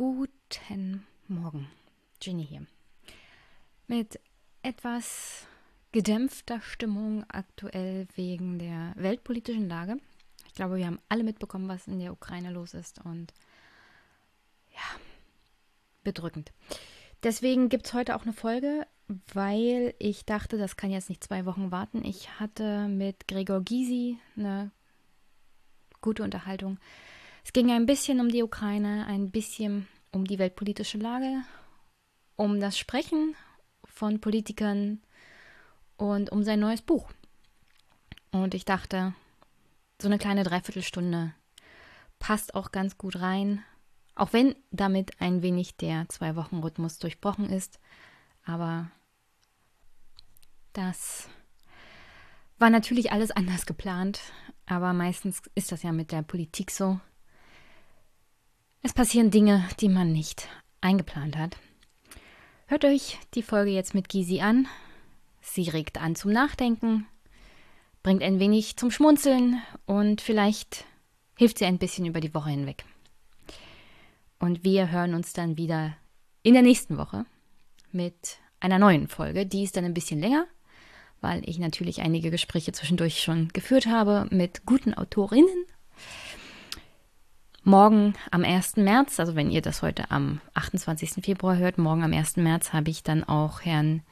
Guten Morgen, Ginny hier. Mit etwas gedämpfter Stimmung aktuell wegen der weltpolitischen Lage. Ich glaube, wir haben alle mitbekommen, was in der Ukraine los ist und ja, bedrückend. Deswegen gibt es heute auch eine Folge, weil ich dachte, das kann jetzt nicht zwei Wochen warten. Ich hatte mit Gregor Gysi eine gute Unterhaltung. Es ging ein bisschen um die Ukraine, ein bisschen um die weltpolitische Lage, um das Sprechen von Politikern und um sein neues Buch. Und ich dachte, so eine kleine Dreiviertelstunde passt auch ganz gut rein, auch wenn damit ein wenig der Zwei-Wochen-Rhythmus durchbrochen ist. Aber das war natürlich alles anders geplant, aber meistens ist das ja mit der Politik so. Es passieren Dinge, die man nicht eingeplant hat. Hört euch die Folge jetzt mit Gysi an. Sie regt an zum Nachdenken, bringt ein wenig zum Schmunzeln und vielleicht hilft sie ein bisschen über die Woche hinweg. Und wir hören uns dann wieder in der nächsten Woche mit einer neuen Folge. Die ist dann ein bisschen länger, weil ich natürlich einige Gespräche zwischendurch schon geführt habe mit guten Autorinnen. Morgen am 1. März, also wenn ihr das heute am 28. Februar hört, morgen am 1. März habe ich dann auch Herrn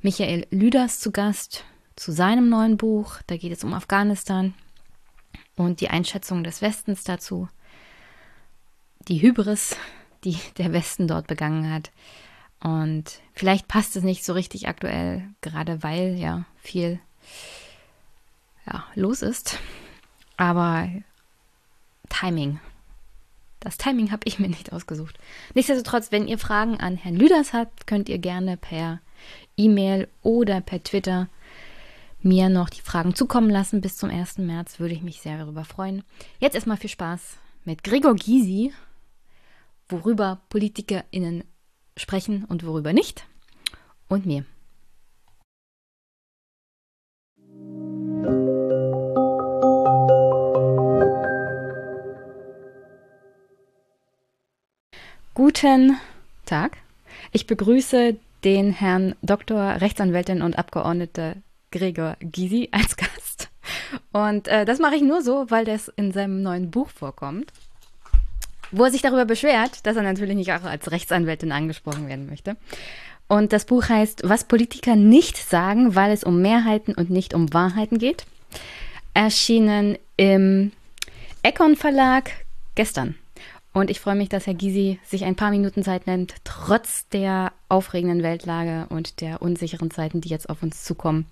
Michael Lüders zu Gast zu seinem neuen Buch. Da geht es um Afghanistan und die Einschätzung des Westens dazu. Die Hybris, die der Westen dort begangen hat. Und vielleicht passt es nicht so richtig aktuell, gerade weil ja viel ja, los ist. Aber Timing. Das Timing habe ich mir nicht ausgesucht. Nichtsdestotrotz, wenn ihr Fragen an Herrn Lüders habt, könnt ihr gerne per E-Mail oder per Twitter mir noch die Fragen zukommen lassen. Bis zum 1. März würde ich mich sehr darüber freuen. Jetzt erstmal viel Spaß mit Gregor Gysi, worüber PolitikerInnen sprechen und worüber nicht. Und mir. Guten Tag. Ich begrüße den Herrn Dr. Rechtsanwältin und Abgeordnete Gregor Gysi als Gast. Und äh, das mache ich nur so, weil das in seinem neuen Buch vorkommt wo er sich darüber beschwert, dass er natürlich nicht auch als Rechtsanwältin angesprochen werden möchte. Und das Buch heißt, was Politiker nicht sagen, weil es um Mehrheiten und nicht um Wahrheiten geht. Erschienen im Econ Verlag gestern. Und ich freue mich, dass Herr Gysi sich ein paar Minuten Zeit nimmt, trotz der aufregenden Weltlage und der unsicheren Zeiten, die jetzt auf uns zukommen,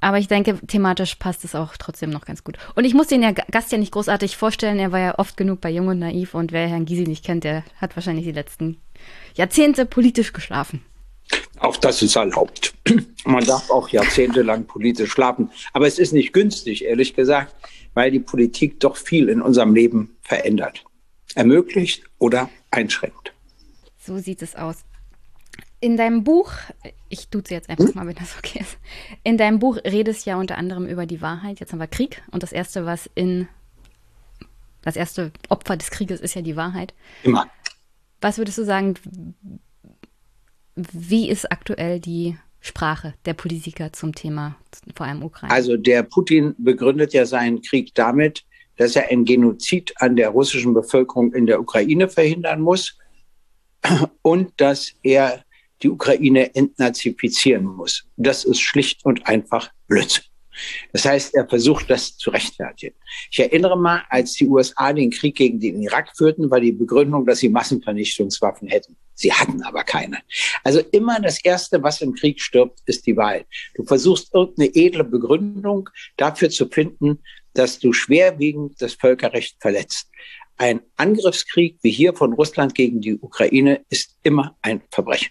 aber ich denke, thematisch passt es auch trotzdem noch ganz gut. Und ich muss den ja Gast ja nicht großartig vorstellen. Er war ja oft genug bei Jung und Naiv. Und wer Herrn Gysi nicht kennt, der hat wahrscheinlich die letzten Jahrzehnte politisch geschlafen. Auch das ist erlaubt. Man darf auch jahrzehntelang politisch schlafen. Aber es ist nicht günstig, ehrlich gesagt, weil die Politik doch viel in unserem Leben verändert. Ermöglicht oder einschränkt. So sieht es aus. In deinem Buch, ich duze jetzt einfach hm? mal, wenn das okay ist. In deinem Buch redest ja unter anderem über die Wahrheit. Jetzt haben wir Krieg und das erste, was in das erste Opfer des Krieges ist ja die Wahrheit. Immer. Was würdest du sagen, wie ist aktuell die Sprache der Politiker zum Thema, vor allem Ukraine? Also der Putin begründet ja seinen Krieg damit, dass er ein Genozid an der russischen Bevölkerung in der Ukraine verhindern muss und dass er die Ukraine entnazifizieren muss. Das ist schlicht und einfach Blödsinn. Das heißt, er versucht, das zu rechtfertigen. Ich erinnere mal, als die USA den Krieg gegen den Irak führten, war die Begründung, dass sie Massenvernichtungswaffen hätten. Sie hatten aber keine. Also immer das Erste, was im Krieg stirbt, ist die Wahl. Du versuchst irgendeine edle Begründung dafür zu finden, dass du schwerwiegend das Völkerrecht verletzt. Ein Angriffskrieg wie hier von Russland gegen die Ukraine ist immer ein Verbrechen.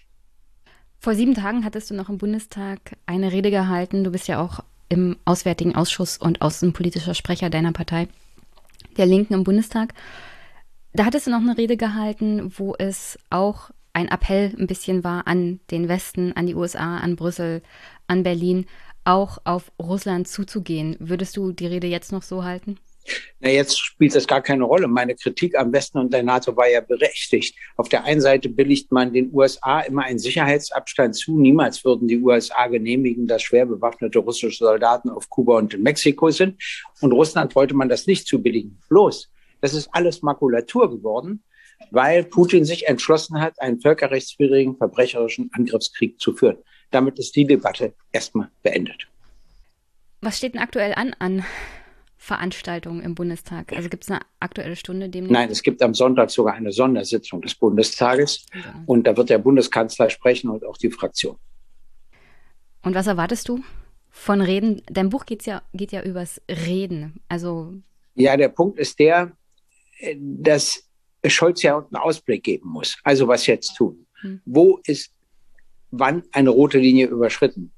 Vor sieben Tagen hattest du noch im Bundestag eine Rede gehalten. Du bist ja auch im Auswärtigen Ausschuss und außenpolitischer Sprecher deiner Partei, der Linken im Bundestag. Da hattest du noch eine Rede gehalten, wo es auch ein Appell ein bisschen war an den Westen, an die USA, an Brüssel, an Berlin, auch auf Russland zuzugehen. Würdest du die Rede jetzt noch so halten? Na, jetzt spielt das gar keine Rolle. Meine Kritik am Westen und der NATO war ja berechtigt. Auf der einen Seite billigt man den USA immer einen Sicherheitsabstand zu. Niemals würden die USA genehmigen, dass schwer bewaffnete russische Soldaten auf Kuba und in Mexiko sind. Und Russland wollte man das nicht zubilligen. Bloß, das ist alles Makulatur geworden, weil Putin sich entschlossen hat, einen völkerrechtswidrigen, verbrecherischen Angriffskrieg zu führen. Damit ist die Debatte erstmal beendet. Was steht denn aktuell an an Veranstaltungen im Bundestag? Also gibt es eine aktuelle Stunde demnächst? Nein, es gibt am Sonntag sogar eine Sondersitzung des Bundestages ja. und da wird der Bundeskanzler sprechen und auch die Fraktion. Und was erwartest du von Reden? Dein Buch geht's ja, geht ja übers Reden. Also ja, der Punkt ist der, dass Scholz ja einen Ausblick geben muss. Also was jetzt tun? Hm. Wo ist wann eine rote Linie überschritten?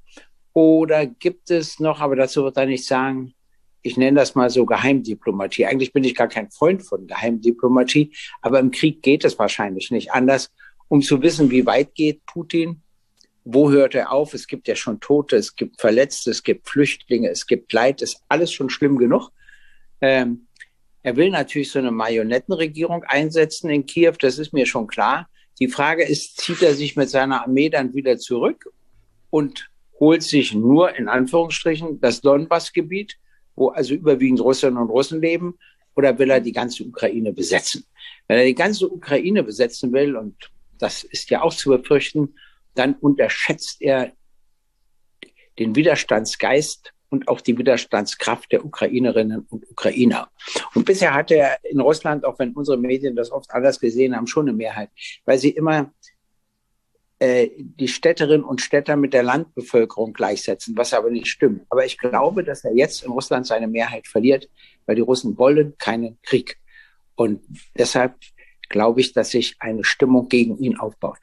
Oder gibt es noch, aber dazu wird er nicht sagen, ich nenne das mal so Geheimdiplomatie. Eigentlich bin ich gar kein Freund von Geheimdiplomatie, aber im Krieg geht es wahrscheinlich nicht anders. Um zu wissen, wie weit geht Putin, wo hört er auf? Es gibt ja schon Tote, es gibt Verletzte, es gibt Flüchtlinge, es gibt Leid, ist alles schon schlimm genug. Ähm, er will natürlich so eine Marionettenregierung einsetzen in Kiew, das ist mir schon klar. Die Frage ist, zieht er sich mit seiner Armee dann wieder zurück und holt sich nur in Anführungsstrichen das Donbass-Gebiet wo also überwiegend Russinnen und Russen leben, oder will er die ganze Ukraine besetzen? Wenn er die ganze Ukraine besetzen will, und das ist ja auch zu befürchten, dann unterschätzt er den Widerstandsgeist und auch die Widerstandskraft der Ukrainerinnen und Ukrainer. Und bisher hat er in Russland, auch wenn unsere Medien das oft anders gesehen haben, schon eine Mehrheit, weil sie immer äh, die Städterinnen und Städter mit der Landbevölkerung gleichsetzen, was aber nicht stimmt. Aber ich glaube, dass er jetzt in Russland seine Mehrheit verliert, weil die Russen wollen keinen Krieg. Und deshalb glaube ich, dass sich eine Stimmung gegen ihn aufbaut.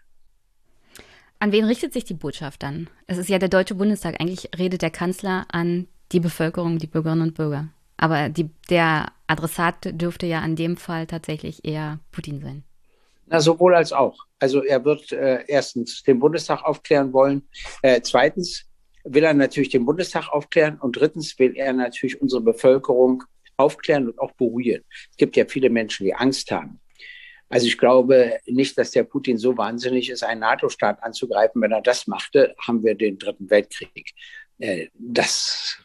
An wen richtet sich die Botschaft dann? Es ist ja der Deutsche Bundestag. Eigentlich redet der Kanzler an die Bevölkerung, die Bürgerinnen und Bürger. Aber die, der Adressat dürfte ja an dem Fall tatsächlich eher Putin sein. Na, sowohl als auch. Also er wird äh, erstens den Bundestag aufklären wollen. Äh, zweitens will er natürlich den Bundestag aufklären und drittens will er natürlich unsere Bevölkerung aufklären und auch beruhigen. Es gibt ja viele Menschen, die Angst haben. Also ich glaube nicht, dass der Putin so wahnsinnig ist, einen NATO-Staat anzugreifen. Wenn er das machte, haben wir den Dritten Weltkrieg. Äh, das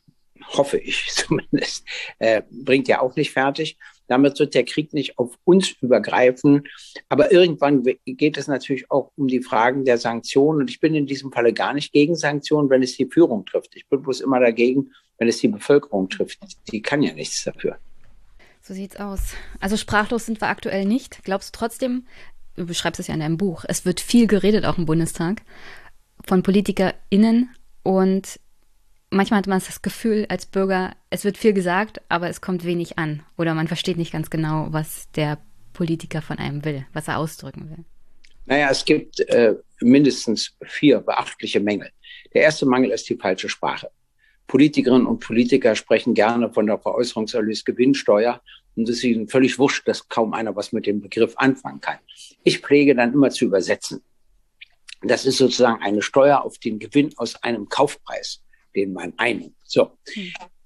hoffe ich zumindest, äh, bringt ja auch nicht fertig. Damit wird der Krieg nicht auf uns übergreifen. Aber irgendwann geht es natürlich auch um die Fragen der Sanktionen. Und ich bin in diesem Falle gar nicht gegen Sanktionen, wenn es die Führung trifft. Ich bin bloß immer dagegen, wenn es die Bevölkerung trifft. Die kann ja nichts dafür. So sieht's aus. Also sprachlos sind wir aktuell nicht. Glaubst du trotzdem, du beschreibst es ja in deinem Buch, es wird viel geredet auch im Bundestag von PolitikerInnen und manchmal hat man das Gefühl als Bürger, es wird viel gesagt, aber es kommt wenig an. Oder man versteht nicht ganz genau, was der Politiker von einem will, was er ausdrücken will. Naja, es gibt äh, mindestens vier beachtliche Mängel. Der erste Mangel ist die falsche Sprache. Politikerinnen und Politiker sprechen gerne von der Veräußerungserlös Gewinnsteuer und es ist ihnen völlig wurscht, dass kaum einer was mit dem Begriff anfangen kann. Ich pflege dann immer zu übersetzen. Das ist sozusagen eine Steuer auf den Gewinn aus einem Kaufpreis den man einnimmt. So,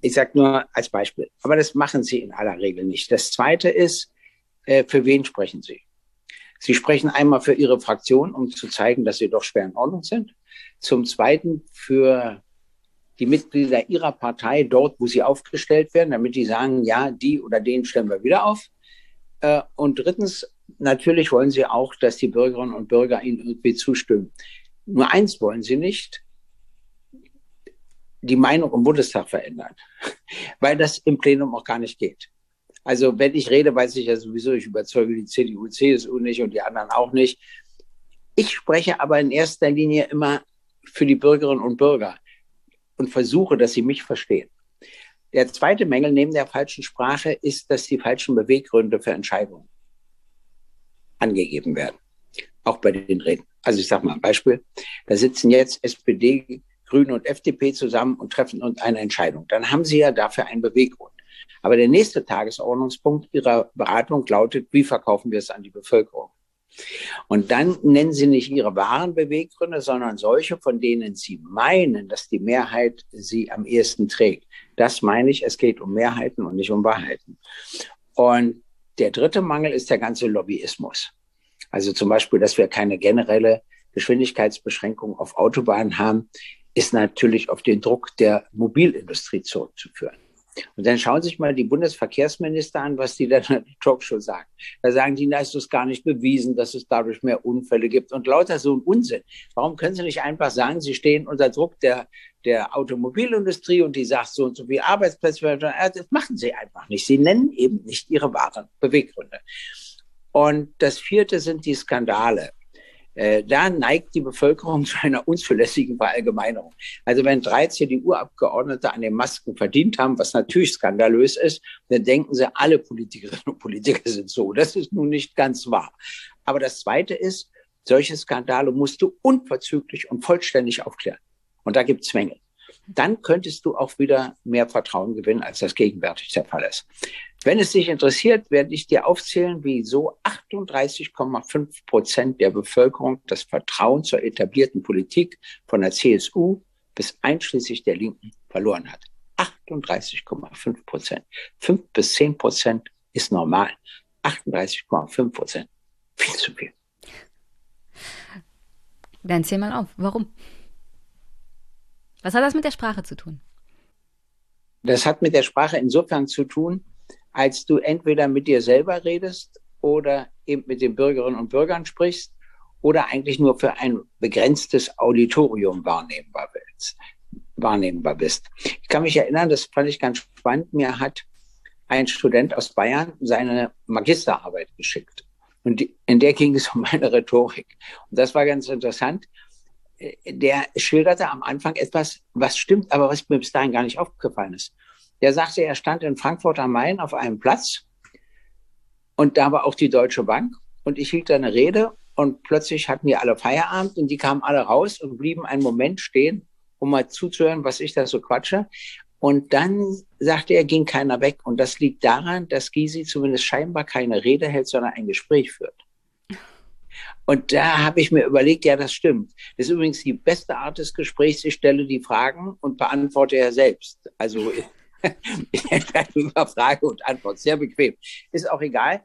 ich sage nur als Beispiel. Aber das machen Sie in aller Regel nicht. Das Zweite ist, äh, für wen sprechen Sie? Sie sprechen einmal für Ihre Fraktion, um zu zeigen, dass Sie doch schwer in Ordnung sind. Zum Zweiten für die Mitglieder Ihrer Partei dort, wo sie aufgestellt werden, damit die sagen, ja, die oder den stellen wir wieder auf. Äh, und drittens, natürlich wollen Sie auch, dass die Bürgerinnen und Bürger Ihnen irgendwie zustimmen. Nur eins wollen Sie nicht, die Meinung im Bundestag verändern, weil das im Plenum auch gar nicht geht. Also wenn ich rede, weiß ich ja sowieso, ich überzeuge die CDU, CSU nicht und die anderen auch nicht. Ich spreche aber in erster Linie immer für die Bürgerinnen und Bürger und versuche, dass sie mich verstehen. Der zweite Mängel neben der falschen Sprache ist, dass die falschen Beweggründe für Entscheidungen angegeben werden. Auch bei den Reden. Also ich sage mal ein Beispiel. Da sitzen jetzt SPD, Grüne und FDP zusammen und treffen uns eine Entscheidung. Dann haben Sie ja dafür einen Beweggrund. Aber der nächste Tagesordnungspunkt Ihrer Beratung lautet, wie verkaufen wir es an die Bevölkerung? Und dann nennen Sie nicht Ihre wahren Beweggründe, sondern solche, von denen Sie meinen, dass die Mehrheit sie am ehesten trägt. Das meine ich, es geht um Mehrheiten und nicht um Wahrheiten. Und der dritte Mangel ist der ganze Lobbyismus. Also zum Beispiel, dass wir keine generelle Geschwindigkeitsbeschränkung auf Autobahnen haben, ist natürlich auf den Druck der Mobilindustrie zurückzuführen. Und dann schauen Sie sich mal die Bundesverkehrsminister an, was die dann in der Talkshow sagen. Da sagen die, da ist es gar nicht bewiesen, dass es dadurch mehr Unfälle gibt und lauter so ein Unsinn. Warum können Sie nicht einfach sagen, Sie stehen unter Druck der, der Automobilindustrie und die sagt so und so wie Arbeitsplätze, das machen Sie einfach nicht. Sie nennen eben nicht Ihre wahren Beweggründe. Und das vierte sind die Skandale. Äh, da neigt die Bevölkerung zu einer unzulässigen Verallgemeinerung. Also wenn drei CDU-Abgeordnete an den Masken verdient haben, was natürlich skandalös ist, dann denken sie, alle Politikerinnen und Politiker sind so. Das ist nun nicht ganz wahr. Aber das Zweite ist, solche Skandale musst du unverzüglich und vollständig aufklären. Und da gibt es Mängel dann könntest du auch wieder mehr Vertrauen gewinnen, als das gegenwärtig der Fall ist. Wenn es dich interessiert, werde ich dir aufzählen, wieso 38,5 Prozent der Bevölkerung das Vertrauen zur etablierten Politik von der CSU bis einschließlich der Linken verloren hat. 38,5 Prozent. 5 bis 10 Prozent ist normal. 38,5 Prozent. Viel zu viel. Dann zähl mal auf. Warum? Was hat das mit der Sprache zu tun? Das hat mit der Sprache insofern zu tun, als du entweder mit dir selber redest oder eben mit den Bürgerinnen und Bürgern sprichst oder eigentlich nur für ein begrenztes Auditorium wahrnehmbar, willst, wahrnehmbar bist. Ich kann mich erinnern, das fand ich ganz spannend, mir hat ein Student aus Bayern seine Magisterarbeit geschickt. Und in der ging es um meine Rhetorik. Und das war ganz interessant der schilderte am Anfang etwas, was stimmt, aber was mir bis dahin gar nicht aufgefallen ist. Der sagte, er stand in Frankfurt am Main auf einem Platz und da war auch die Deutsche Bank und ich hielt da eine Rede und plötzlich hatten die alle Feierabend und die kamen alle raus und blieben einen Moment stehen, um mal zuzuhören, was ich da so quatsche. Und dann sagte er, ging keiner weg. Und das liegt daran, dass Gysi zumindest scheinbar keine Rede hält, sondern ein Gespräch führt. Und da habe ich mir überlegt, ja, das stimmt. Das ist übrigens die beste Art des Gesprächs. Ich stelle die Fragen und beantworte ja selbst. Also über Frage und Antwort. Sehr bequem. Ist auch egal.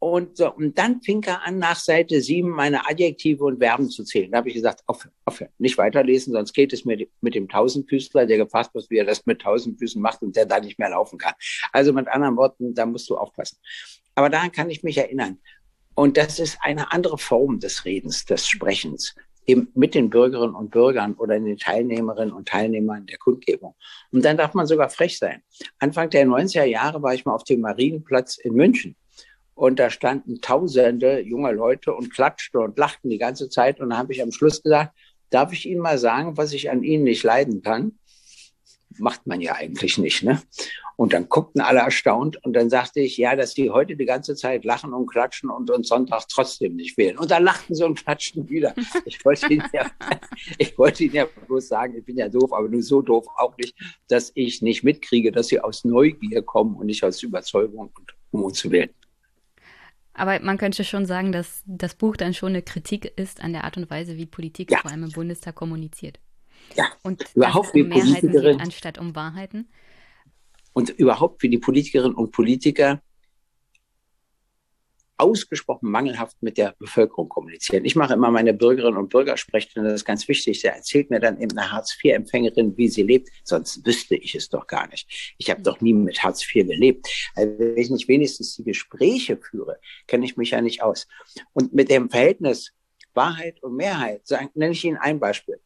Und, so, und dann fing er an, nach Seite 7 meine Adjektive und Verben zu zählen. Da habe ich gesagt, aufhören, aufhören, nicht weiterlesen, sonst geht es mir mit dem Tausendfüßler, der gefasst wird, wie er das mit Tausendfüßen macht und der da nicht mehr laufen kann. Also mit anderen Worten, da musst du aufpassen. Aber daran kann ich mich erinnern. Und das ist eine andere Form des Redens, des Sprechens, eben mit den Bürgerinnen und Bürgern oder den Teilnehmerinnen und Teilnehmern der Kundgebung. Und dann darf man sogar frech sein. Anfang der 90er Jahre war ich mal auf dem Marienplatz in München. Und da standen tausende junge Leute und klatschten und lachten die ganze Zeit. Und da habe ich am Schluss gesagt, darf ich Ihnen mal sagen, was ich an Ihnen nicht leiden kann? Macht man ja eigentlich nicht, ne? Und dann guckten alle erstaunt und dann sagte ich, ja, dass die heute die ganze Zeit lachen und klatschen und uns Sonntag trotzdem nicht wählen. Und dann lachten sie und klatschten wieder. Ich wollte ihnen ja, ich wollte ihnen ja bloß sagen, ich bin ja doof, aber nur so doof auch nicht, dass ich nicht mitkriege, dass sie aus Neugier kommen und nicht aus Überzeugung, um uns zu wählen. Aber man könnte schon sagen, dass das Buch dann schon eine Kritik ist an der Art und Weise, wie Politik ja. vor allem im Bundestag kommuniziert. Ja, und überhaupt wie Mehrheiten geht, anstatt um Wahrheiten und überhaupt wie die Politikerinnen und Politiker ausgesprochen mangelhaft mit der Bevölkerung kommunizieren. Ich mache immer meine Bürgerinnen und Bürger sprechen, das ist ganz wichtig. Der erzählt mir dann eben eine Hartz-IV-Empfängerin, wie sie lebt, sonst wüsste ich es doch gar nicht. Ich habe doch nie mit Hartz IV gelebt. Also wenn ich nicht wenigstens die Gespräche führe, kenne ich mich ja nicht aus. Und mit dem Verhältnis Wahrheit und Mehrheit nenne ich Ihnen ein Beispiel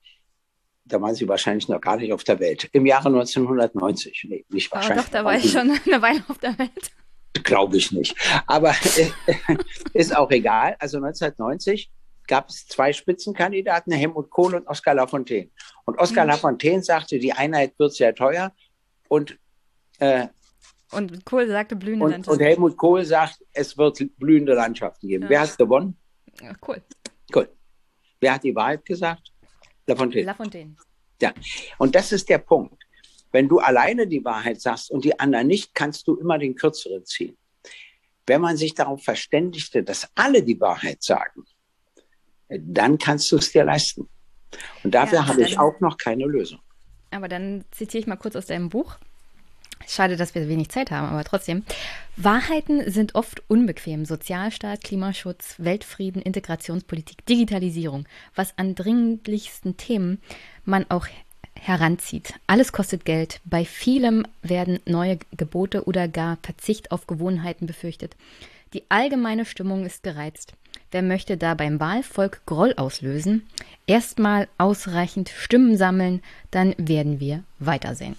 da waren Sie wahrscheinlich noch gar nicht auf der Welt. Im Jahre 1990. Nee, nicht wahrscheinlich. Oh, doch, da war ich schon eine Weile auf der Welt. Glaube ich nicht. Aber ist auch egal. Also 1990 gab es zwei Spitzenkandidaten, Helmut Kohl und Oskar Lafontaine. Und Oskar mhm. Lafontaine sagte, die Einheit wird sehr teuer. Und, äh, und Kohl sagte blühende und, Landschaften. Und Helmut Kohl sagt, es wird blühende Landschaften geben. Ja. Wer hat gewonnen? Ja, cool. Cool. Wer hat die Wahrheit gesagt? Lafontaine. Lafontaine. Ja, und das ist der Punkt. Wenn du alleine die Wahrheit sagst und die anderen nicht, kannst du immer den Kürzeren ziehen. Wenn man sich darauf verständigte, dass alle die Wahrheit sagen, dann kannst du es dir leisten. Und dafür ja, habe ich auch noch keine Lösung. Aber dann zitiere ich mal kurz aus deinem Buch. Schade, dass wir wenig Zeit haben, aber trotzdem. Wahrheiten sind oft unbequem. Sozialstaat, Klimaschutz, Weltfrieden, Integrationspolitik, Digitalisierung. Was an dringlichsten Themen man auch heranzieht. Alles kostet Geld. Bei vielem werden neue Gebote oder gar Verzicht auf Gewohnheiten befürchtet. Die allgemeine Stimmung ist gereizt. Wer möchte da beim Wahlvolk Groll auslösen? Erstmal ausreichend Stimmen sammeln, dann werden wir weitersehen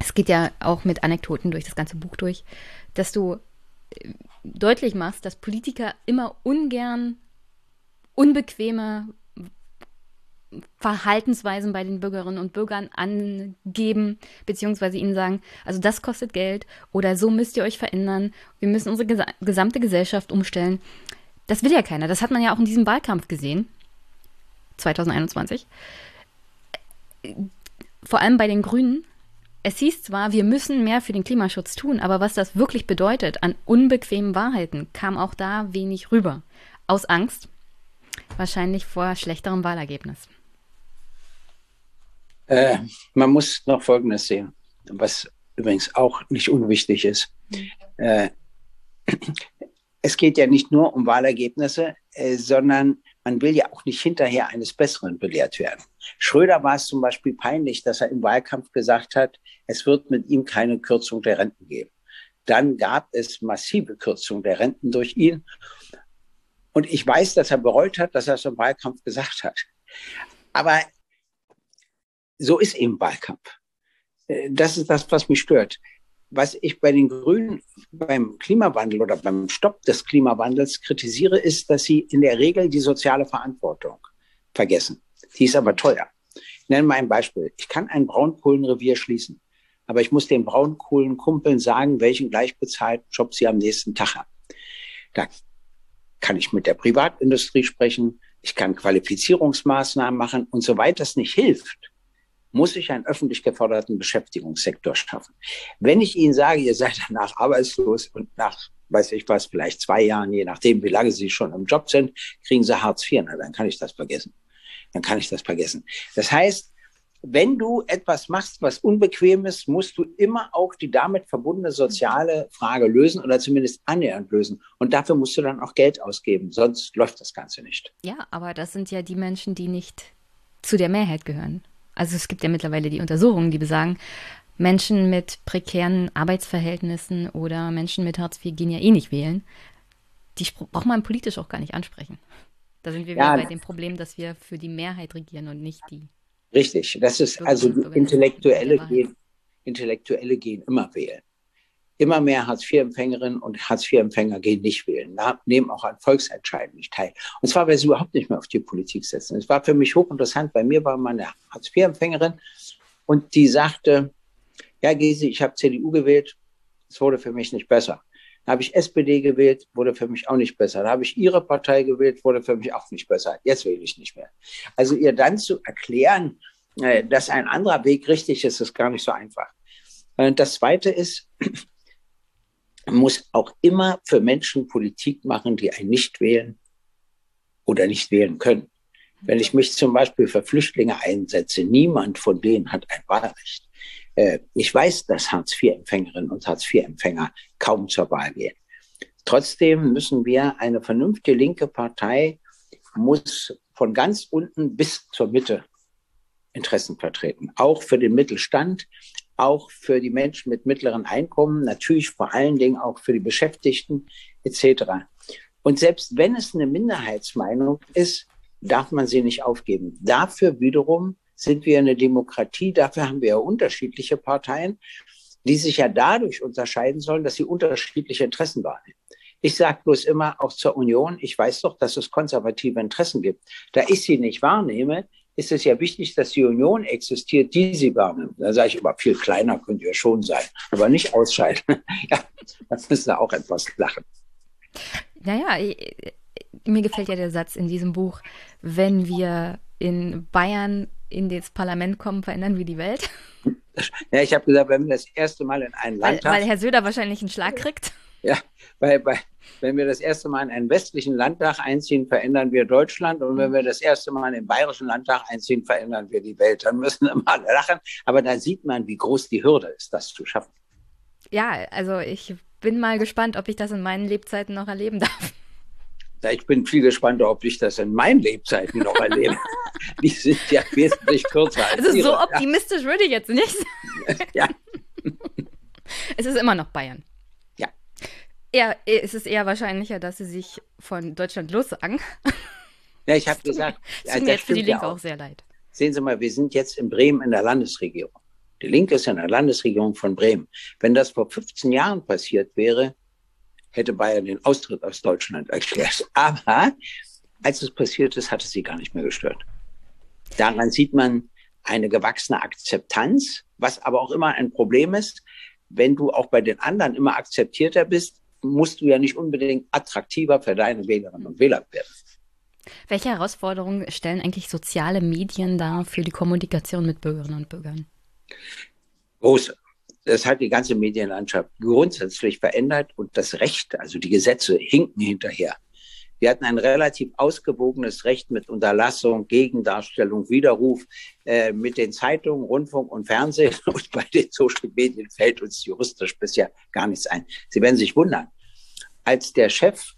es geht ja auch mit Anekdoten durch das ganze Buch durch, dass du äh, deutlich machst, dass Politiker immer ungern unbequeme Verhaltensweisen bei den Bürgerinnen und Bürgern angeben, beziehungsweise ihnen sagen, also das kostet Geld oder so müsst ihr euch verändern, wir müssen unsere gesamte Gesellschaft umstellen. Das will ja keiner. Das hat man ja auch in diesem Wahlkampf gesehen, 2021. Vor allem bei den Grünen es hieß zwar, wir müssen mehr für den Klimaschutz tun, aber was das wirklich bedeutet an unbequemen Wahrheiten, kam auch da wenig rüber. Aus Angst, wahrscheinlich vor schlechterem Wahlergebnis. Äh, man muss noch Folgendes sehen, was übrigens auch nicht unwichtig ist. Mhm. Äh, es geht ja nicht nur um Wahlergebnisse, äh, sondern man will ja auch nicht hinterher eines Besseren belehrt werden. Schröder war es zum Beispiel peinlich, dass er im Wahlkampf gesagt hat, es wird mit ihm keine Kürzung der Renten geben. Dann gab es massive Kürzungen der Renten durch ihn. Und ich weiß, dass er bereut hat, dass er es im Wahlkampf gesagt hat. Aber so ist eben Wahlkampf. Äh, das ist das, was mich stört was ich bei den Grünen beim Klimawandel oder beim Stopp des Klimawandels kritisiere, ist, dass sie in der Regel die soziale Verantwortung vergessen. Die ist aber teuer. Ich nenne mal ein Beispiel. Ich kann ein Braunkohlenrevier schließen, aber ich muss den Braunkohlenkumpeln sagen, welchen gleichbezahlten Job sie am nächsten Tag haben. Da kann ich mit der Privatindustrie sprechen, ich kann Qualifizierungsmaßnahmen machen und soweit das nicht hilft, muss ich einen öffentlich geförderten Beschäftigungssektor schaffen. Wenn ich Ihnen sage, ihr seid danach arbeitslos und nach, weiß ich was, vielleicht zwei Jahren, je nachdem, wie lange Sie schon im Job sind, kriegen Sie Hartz IV, na, dann kann ich das vergessen. Dann kann ich das vergessen. Das heißt, wenn du etwas machst, was unbequem ist, musst du immer auch die damit verbundene soziale Frage lösen oder zumindest annähernd lösen. Und dafür musst du dann auch Geld ausgeben, sonst läuft das Ganze nicht. Ja, aber das sind ja die Menschen, die nicht zu der Mehrheit gehören. Also es gibt ja mittlerweile die Untersuchungen, die besagen, Menschen mit prekären Arbeitsverhältnissen oder Menschen mit Hartz IV gehen ja eh nicht wählen. Die braucht man politisch auch gar nicht ansprechen. Da sind wir ja, wieder bei dem Problem, dass wir für die Mehrheit regieren und nicht die. Richtig, das ist also Intellektuelle gehen, Intellektuelle gehen immer wählen immer mehr Hartz-IV-Empfängerinnen und Hartz-IV-Empfänger gehen nicht wählen, nehmen auch an Volksentscheiden nicht teil. Und zwar, weil sie überhaupt nicht mehr auf die Politik setzen. Es war für mich hochinteressant. Bei mir war meine Hartz-IV-Empfängerin und die sagte, ja, Gesi, ich habe CDU gewählt, es wurde für mich nicht besser. Da habe ich SPD gewählt, wurde für mich auch nicht besser. Da habe ich Ihre Partei gewählt, wurde für mich auch nicht besser. Jetzt wähle ich nicht mehr. Also ihr dann zu erklären, äh, dass ein anderer Weg richtig ist, ist gar nicht so einfach. Äh, das Zweite ist, muss auch immer für Menschen Politik machen, die einen nicht wählen oder nicht wählen können. Wenn ich mich zum Beispiel für Flüchtlinge einsetze, niemand von denen hat ein Wahlrecht. Äh, ich weiß, dass Hartz-IV-Empfängerinnen und Hartz-IV-Empfänger kaum zur Wahl gehen. Trotzdem müssen wir eine vernünftige linke Partei muss von ganz unten bis zur Mitte Interessen vertreten. Auch für den Mittelstand, auch für die Menschen mit mittleren Einkommen, natürlich vor allen Dingen auch für die Beschäftigten etc. Und selbst wenn es eine Minderheitsmeinung ist, darf man sie nicht aufgeben. Dafür wiederum sind wir eine Demokratie, dafür haben wir ja unterschiedliche Parteien, die sich ja dadurch unterscheiden sollen, dass sie unterschiedliche Interessen wahrnehmen. Ich sage bloß immer auch zur Union, ich weiß doch, dass es konservative Interessen gibt. Da ich sie nicht wahrnehme, ist es ja wichtig, dass die Union existiert, die sie wahrnimmt. Da sage ich immer, viel kleiner könnt ihr schon sein, aber nicht ausscheiden. ja, da müssen auch etwas lachen. Naja, mir gefällt ja der Satz in diesem Buch, wenn wir in Bayern in das Parlament kommen, verändern wir die Welt. Ja, ich habe gesagt, wenn wir das erste Mal in ein Land. Weil, weil Herr Söder wahrscheinlich einen Schlag kriegt. Ja, weil, weil, wenn wir das erste Mal in einen westlichen Landtag einziehen, verändern wir Deutschland. Und wenn wir das erste Mal in den bayerischen Landtag einziehen, verändern wir die Welt. Dann müssen immer alle lachen. Aber da sieht man, wie groß die Hürde ist, das zu schaffen. Ja, also ich bin mal gespannt, ob ich das in meinen Lebzeiten noch erleben darf. Ich bin viel gespannt, ob ich das in meinen Lebzeiten noch erlebe. Die sind ja wesentlich kürzer als Also so optimistisch würde ich jetzt nicht sein. Ja. Es ist immer noch Bayern. Ja. Ja, es ist eher wahrscheinlicher, dass sie sich von Deutschland lossagen. Ja, ich habe gesagt. Es tut mir jetzt für die Linke auch. auch sehr leid. Sehen Sie mal, wir sind jetzt in Bremen in der Landesregierung. Die Linke ist in der Landesregierung von Bremen. Wenn das vor 15 Jahren passiert wäre, hätte Bayern den Austritt aus Deutschland erklärt. Aber als es passiert ist, hat es sie gar nicht mehr gestört. Daran sieht man eine gewachsene Akzeptanz, was aber auch immer ein Problem ist. Wenn du auch bei den anderen immer akzeptierter bist, musst du ja nicht unbedingt attraktiver für deine Wählerinnen und Wähler werden. Welche Herausforderungen stellen eigentlich soziale Medien dar für die Kommunikation mit Bürgerinnen und Bürgern? Große das hat die ganze Medienlandschaft grundsätzlich verändert und das Recht, also die Gesetze hinken hinterher. Wir hatten ein relativ ausgewogenes Recht mit Unterlassung, Gegendarstellung, Widerruf äh, mit den Zeitungen, Rundfunk und Fernsehen. Und bei den Social Medien fällt uns juristisch bisher gar nichts ein. Sie werden sich wundern. Als der Chef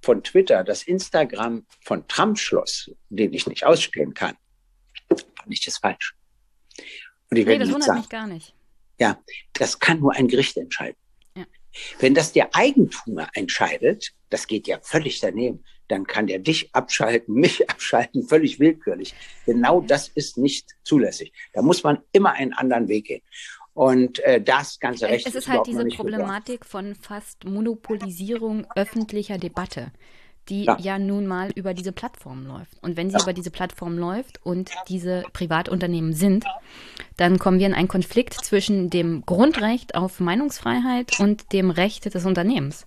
von Twitter das Instagram von Trump schloss, den ich nicht ausstehen kann, fand ich das falsch. Und ich nee, das wundert sagen, mich gar nicht. Ja, das kann nur ein Gericht entscheiden. Wenn das der Eigentümer entscheidet, das geht ja völlig daneben, dann kann der dich abschalten, mich abschalten, völlig willkürlich. Genau das ist nicht zulässig. Da muss man immer einen anderen Weg gehen. Und äh, das ganze Recht. Es ist, ist halt diese Problematik von fast Monopolisierung öffentlicher Debatte die ja. ja. nun mal über diese Plattform läuft. Und wenn sie ja. über diese Plattform läuft und diese Privatunternehmen sind, dann kommen wir in einen Konflikt zwischen dem Grundrecht auf Meinungsfreiheit und dem Recht des Unternehmens.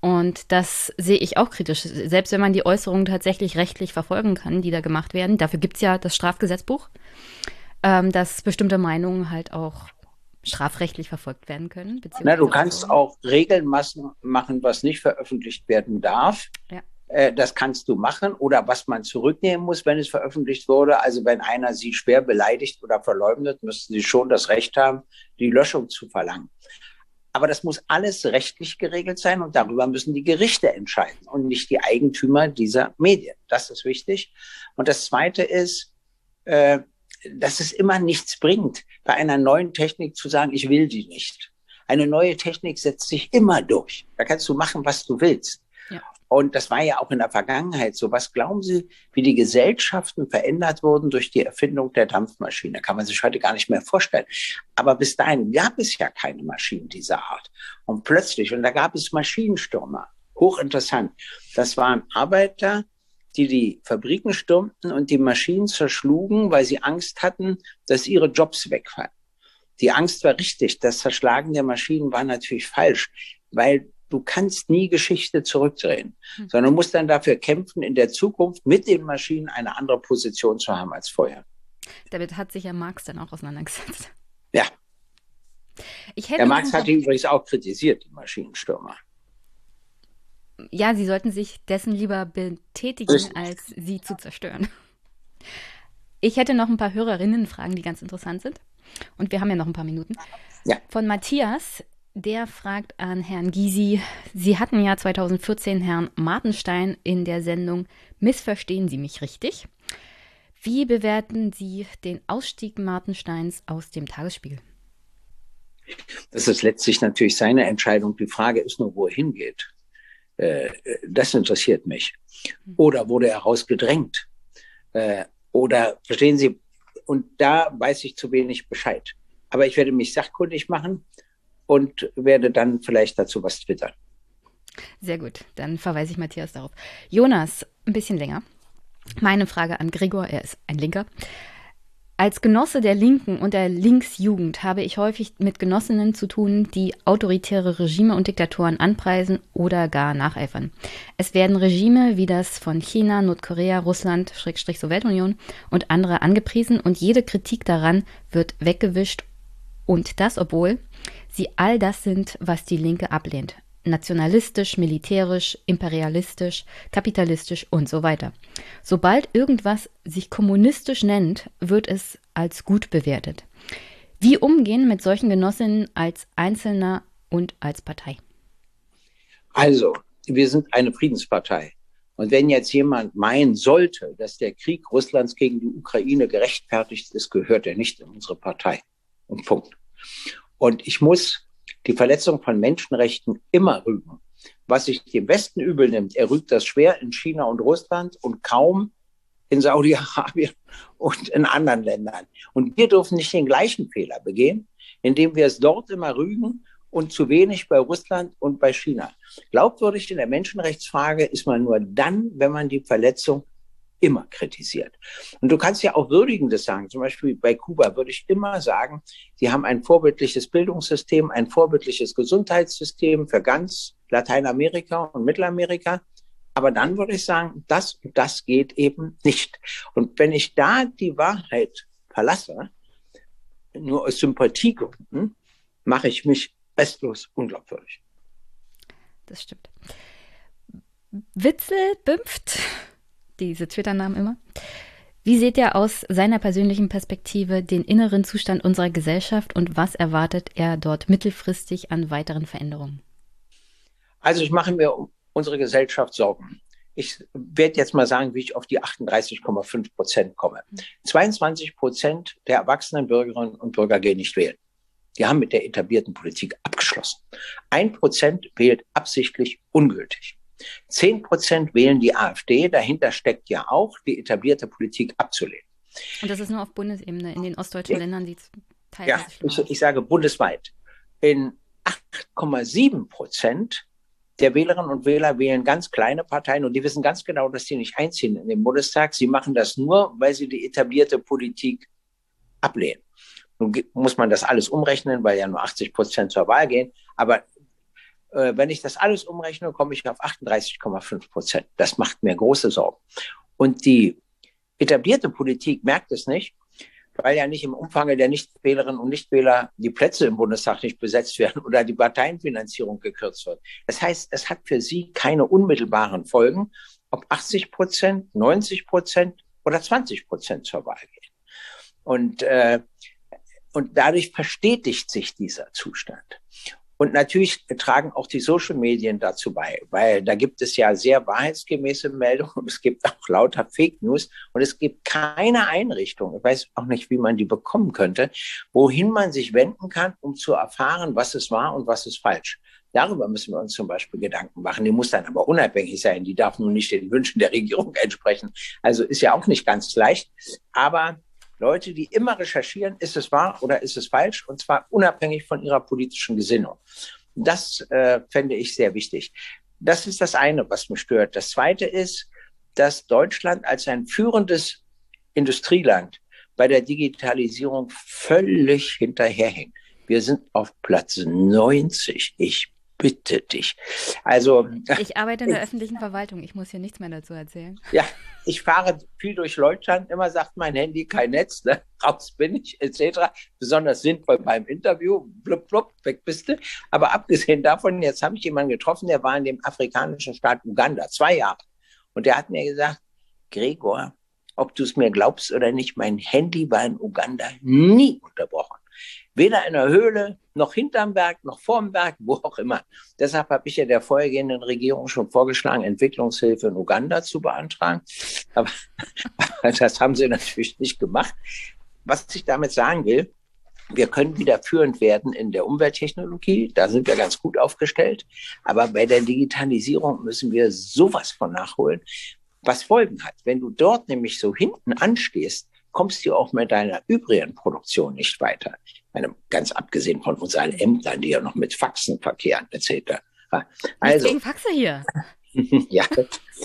Und das sehe ich auch kritisch. Selbst wenn man die Äußerungen tatsächlich rechtlich verfolgen kann, die da gemacht werden, dafür gibt es ja das Strafgesetzbuch, ähm, dass bestimmte Meinungen halt auch strafrechtlich verfolgt werden können. Na, du kannst auch Regeln machen, was nicht veröffentlicht werden darf. Ja. Äh, das kannst du machen oder was man zurücknehmen muss, wenn es veröffentlicht wurde. Also wenn einer sie schwer beleidigt oder verleumdet, müssten sie schon das Recht haben, die Löschung zu verlangen. Aber das muss alles rechtlich geregelt sein und darüber müssen die Gerichte entscheiden und nicht die Eigentümer dieser Medien. Das ist wichtig. Und das Zweite ist, äh, dass es immer nichts bringt, bei einer neuen Technik zu sagen, ich will die nicht. Eine neue Technik setzt sich immer durch. Da kannst du machen, was du willst. Ja. Und das war ja auch in der Vergangenheit so. Was glauben Sie, wie die Gesellschaften verändert wurden durch die Erfindung der Dampfmaschine? Kann man sich heute gar nicht mehr vorstellen. Aber bis dahin gab es ja keine Maschinen dieser Art. Und plötzlich, und da gab es Maschinenstürmer. Hochinteressant. Das waren Arbeiter, die die Fabriken stürmten und die Maschinen zerschlugen, weil sie Angst hatten, dass ihre Jobs wegfallen. Die Angst war richtig. Das Zerschlagen der Maschinen war natürlich falsch, weil du kannst nie Geschichte zurückdrehen, mhm. sondern musst dann dafür kämpfen, in der Zukunft mit den Maschinen eine andere Position zu haben als vorher. Damit hat sich ja Marx dann auch auseinandergesetzt. Ja. der Marx hat ihn übrigens auch kritisiert, die Maschinenstürmer ja, sie sollten sich dessen lieber betätigen, als sie zu zerstören. Ich hätte noch ein paar Hörerinnenfragen, die ganz interessant sind. Und wir haben ja noch ein paar Minuten. Ja. Von Matthias, der fragt an Herrn Gysi, Sie hatten ja 2014 Herrn Martenstein in der Sendung Missverstehen Sie mich richtig? Wie bewerten Sie den Ausstieg Martensteins aus dem Tagesspiegel? Das ist letztlich natürlich seine Entscheidung. Die Frage ist nur, wo er hingeht. Äh, das interessiert mich. Oder wurde er rausgedrängt? Äh, oder verstehen Sie, und da weiß ich zu wenig Bescheid. Aber ich werde mich sachkundig machen und werde dann vielleicht dazu was twittern. Sehr gut, dann verweise ich Matthias darauf. Jonas, ein bisschen länger. Meine Frage an Gregor, er ist ein Linker. Als Genosse der Linken und der Linksjugend habe ich häufig mit Genossinnen zu tun, die autoritäre Regime und Diktatoren anpreisen oder gar nacheifern. Es werden Regime wie das von China, Nordkorea, Russland, Schrägstrich Sowjetunion und andere angepriesen und jede Kritik daran wird weggewischt und das, obwohl sie all das sind, was die Linke ablehnt nationalistisch, militärisch, imperialistisch, kapitalistisch und so weiter. Sobald irgendwas sich kommunistisch nennt, wird es als gut bewertet. Wie umgehen mit solchen Genossinnen als Einzelner und als Partei? Also, wir sind eine Friedenspartei. Und wenn jetzt jemand meinen sollte, dass der Krieg Russlands gegen die Ukraine gerechtfertigt ist, gehört er nicht in unsere Partei. Und Punkt. Und ich muss die Verletzung von Menschenrechten immer rügen. Was sich dem Westen übel nimmt, er rügt das schwer in China und Russland und kaum in Saudi-Arabien und in anderen Ländern. Und wir dürfen nicht den gleichen Fehler begehen, indem wir es dort immer rügen und zu wenig bei Russland und bei China. Glaubwürdig in der Menschenrechtsfrage ist man nur dann, wenn man die Verletzung immer kritisiert. Und du kannst ja auch Würdigendes sagen. Zum Beispiel bei Kuba würde ich immer sagen, sie haben ein vorbildliches Bildungssystem, ein vorbildliches Gesundheitssystem für ganz Lateinamerika und Mittelamerika. Aber dann würde ich sagen, das und das geht eben nicht. Und wenn ich da die Wahrheit verlasse, nur aus Sympathiegründen, mache ich mich restlos unglaubwürdig. Das stimmt. Witzel Bimpft, diese Twitter-Namen immer. Wie seht ihr aus seiner persönlichen Perspektive den inneren Zustand unserer Gesellschaft und was erwartet er dort mittelfristig an weiteren Veränderungen? Also ich mache mir um unsere Gesellschaft Sorgen. Ich werde jetzt mal sagen, wie ich auf die 38,5 Prozent komme. 22 Prozent der erwachsenen Bürgerinnen und Bürger gehen nicht wählen. Die haben mit der etablierten Politik abgeschlossen. Ein Prozent wählt absichtlich ungültig. Zehn Prozent wählen die AfD. Dahinter steckt ja auch, die etablierte Politik abzulehnen. Und das ist nur auf Bundesebene. In den ostdeutschen ja. Ländern sieht es teilweise Ja, ich, ich sage bundesweit. In 8,7 Prozent der Wählerinnen und Wähler wählen ganz kleine Parteien und die wissen ganz genau, dass sie nicht einziehen in den Bundestag. Sie machen das nur, weil sie die etablierte Politik ablehnen. Nun muss man das alles umrechnen, weil ja nur 80 Prozent zur Wahl gehen. Aber äh, wenn ich das alles umrechne, komme ich auf 38,5 Prozent. Das macht mir große Sorgen. Und die etablierte Politik merkt es nicht, weil ja nicht im Umfang der Nichtwählerinnen und Nichtwähler die Plätze im Bundestag nicht besetzt werden oder die Parteienfinanzierung gekürzt wird. Das heißt, es hat für sie keine unmittelbaren Folgen, ob 80 Prozent, 90 Prozent oder 20 Prozent zur Wahl gehen. Und äh, und dadurch verstetigt sich dieser Zustand. Und natürlich tragen auch die Social Medien dazu bei, weil da gibt es ja sehr wahrheitsgemäße Meldungen es gibt auch lauter Fake News und es gibt keine Einrichtung, ich weiß auch nicht, wie man die bekommen könnte, wohin man sich wenden kann, um zu erfahren, was es war und was ist falsch. Darüber müssen wir uns zum Beispiel Gedanken machen. Die muss dann aber unabhängig sein. Die darf nun nicht den Wünschen der Regierung entsprechen. Also ist ja auch nicht ganz leicht. Aber Leute, die immer recherchieren, ist es wahr oder ist es falsch, und zwar unabhängig von ihrer politischen Gesinnung. Das äh, fände ich sehr wichtig. Das ist das eine, was mich stört. Das zweite ist, dass Deutschland als ein führendes Industrieland bei der Digitalisierung völlig hinterherhängt. Wir sind auf Platz 90. Ich bitte dich. Also. Ich arbeite in der öffentlichen Verwaltung. Ich muss hier nichts mehr dazu erzählen. Ja, ich fahre viel durch Deutschland. Immer sagt mein Handy kein Netz, ne? raus bin ich, etc. Besonders sinnvoll beim Interview. Blub, blub, weg bist du. Aber abgesehen davon, jetzt habe ich jemanden getroffen, der war in dem afrikanischen Staat Uganda, zwei Jahre. Und der hat mir gesagt, Gregor, ob du es mir glaubst oder nicht, mein Handy war in Uganda nie unterbrochen. Weder in der Höhle, noch hinterm Berg, noch vorm Berg, wo auch immer. Deshalb habe ich ja der vorhergehenden Regierung schon vorgeschlagen, Entwicklungshilfe in Uganda zu beantragen. Aber das haben sie natürlich nicht gemacht. Was ich damit sagen will, wir können wieder führend werden in der Umwelttechnologie. Da sind wir ganz gut aufgestellt. Aber bei der Digitalisierung müssen wir sowas von nachholen, was Folgen hat. Wenn du dort nämlich so hinten anstehst, kommst du auch mit deiner übrigen Produktion nicht weiter. Meine, ganz abgesehen von unseren Ämtern, die ja noch mit Faxen verkehren, etc. Also, gegen Faxe hier. ja,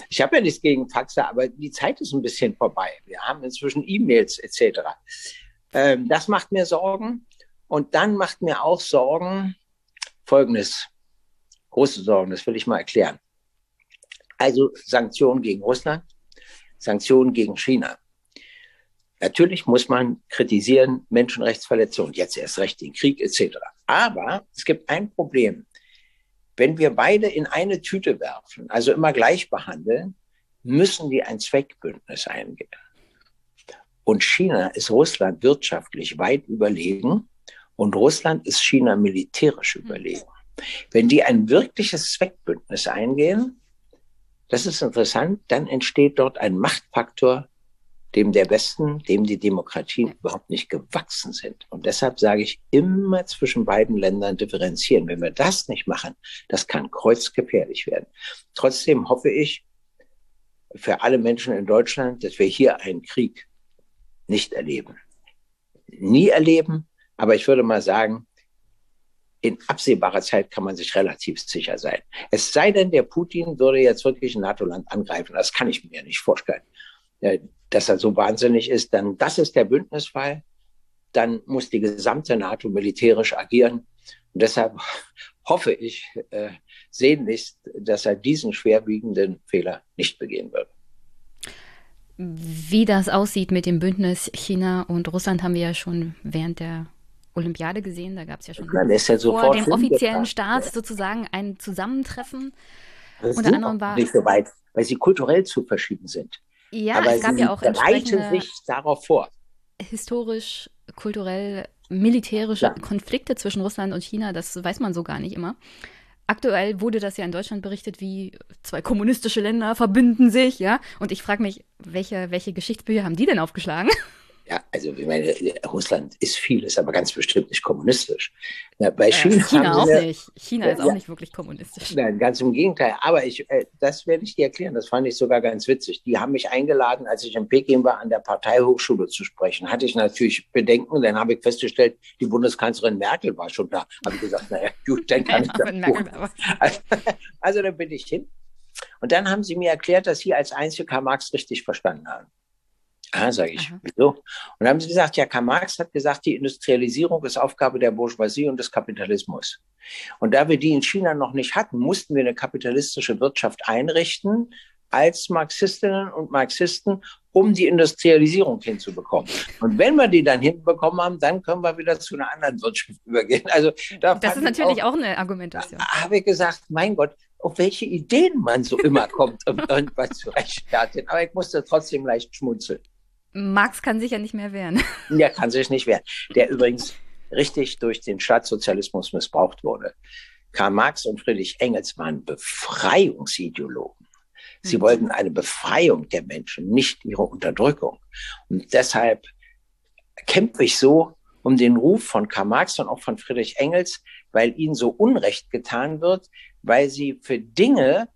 ich habe ja nichts gegen Faxe, aber die Zeit ist ein bisschen vorbei. Wir haben inzwischen E-Mails etc. Ähm, das macht mir Sorgen. Und dann macht mir auch Sorgen Folgendes, große Sorgen, das will ich mal erklären. Also Sanktionen gegen Russland, Sanktionen gegen China. Natürlich muss man kritisieren Menschenrechtsverletzungen, jetzt erst recht den Krieg etc. Aber es gibt ein Problem. Wenn wir beide in eine Tüte werfen, also immer gleich behandeln, müssen die ein Zweckbündnis eingehen. Und China ist Russland wirtschaftlich weit überlegen. Und Russland ist China militärisch mhm. überlegen. Wenn die ein wirkliches Zweckbündnis eingehen, das ist interessant, dann entsteht dort ein Machtfaktor, dem der Westen, dem die Demokratien überhaupt nicht gewachsen sind. Und deshalb sage ich immer zwischen beiden Ländern differenzieren. Wenn wir das nicht machen, das kann kreuzgefährlich werden. Trotzdem hoffe ich für alle Menschen in Deutschland, dass wir hier einen Krieg nicht erleben. Nie erleben, aber ich würde mal sagen, in absehbarer Zeit kann man sich relativ sicher sein. Es sei denn, der Putin würde jetzt wirklich ein NATO-Land angreifen. Das kann ich mir nicht vorstellen. Dass er so wahnsinnig ist, dann das ist der Bündnisfall. Dann muss die gesamte NATO militärisch agieren. Und deshalb hoffe ich äh, sehnlichst, dass er diesen schwerwiegenden Fehler nicht begehen wird. Wie das aussieht mit dem Bündnis China und Russland, haben wir ja schon während der Olympiade gesehen. Da gab es ja schon ja vor dem offiziellen Start sozusagen ein Zusammentreffen. Das Unter anderem war nicht so weit, weil sie kulturell zu verschieden sind. Ja, Aber es gab ja auch bereiten sich darauf vor. Historisch, kulturell, militärische ja. Konflikte zwischen Russland und China, das weiß man so gar nicht immer. Aktuell wurde das ja in Deutschland berichtet, wie zwei kommunistische Länder verbünden sich, ja. Und ich frage mich, welche, welche Geschichtsbücher haben die denn aufgeschlagen? Ja, also ich meine, Russland ist vieles, aber ganz bestimmt nicht kommunistisch. Ja, bei äh, China, China auch eine, nicht. China ist ja, auch nicht wirklich kommunistisch. Nein, ganz im Gegenteil. Aber ich, äh, das werde ich dir erklären. Das fand ich sogar ganz witzig. Die haben mich eingeladen, als ich in Peking war, an der Parteihochschule zu sprechen. Hatte ich natürlich Bedenken. Dann habe ich festgestellt, die Bundeskanzlerin Merkel war schon da. Habe ich gesagt, naja, gut, dann kann ich das also, also dann bin ich hin. Und dann haben sie mir erklärt, dass sie als einzige Karl Marx richtig verstanden haben. Ah, sage ich. Aha. Wieso? Und dann haben sie gesagt, ja, Karl Marx hat gesagt, die Industrialisierung ist Aufgabe der Bourgeoisie und des Kapitalismus. Und da wir die in China noch nicht hatten, mussten wir eine kapitalistische Wirtschaft einrichten als Marxistinnen und Marxisten, um die Industrialisierung hinzubekommen. Und wenn wir die dann hinbekommen haben, dann können wir wieder zu einer anderen Wirtschaft übergehen. Also da das ist natürlich auch, auch, eine Argumentation. Da habe ich gesagt, mein Gott, auf welche Ideen man so immer kommt, um irgendwas zu rechtfertigen. Aber ich musste trotzdem leicht schmunzeln. Marx kann sich ja nicht mehr wehren. Der kann sich nicht wehren. Der übrigens richtig durch den Staatssozialismus missbraucht wurde. Karl Marx und Friedrich Engels waren Befreiungsideologen. Sie mhm. wollten eine Befreiung der Menschen, nicht ihre Unterdrückung. Und deshalb kämpfe ich so um den Ruf von Karl Marx und auch von Friedrich Engels, weil ihnen so Unrecht getan wird, weil sie für Dinge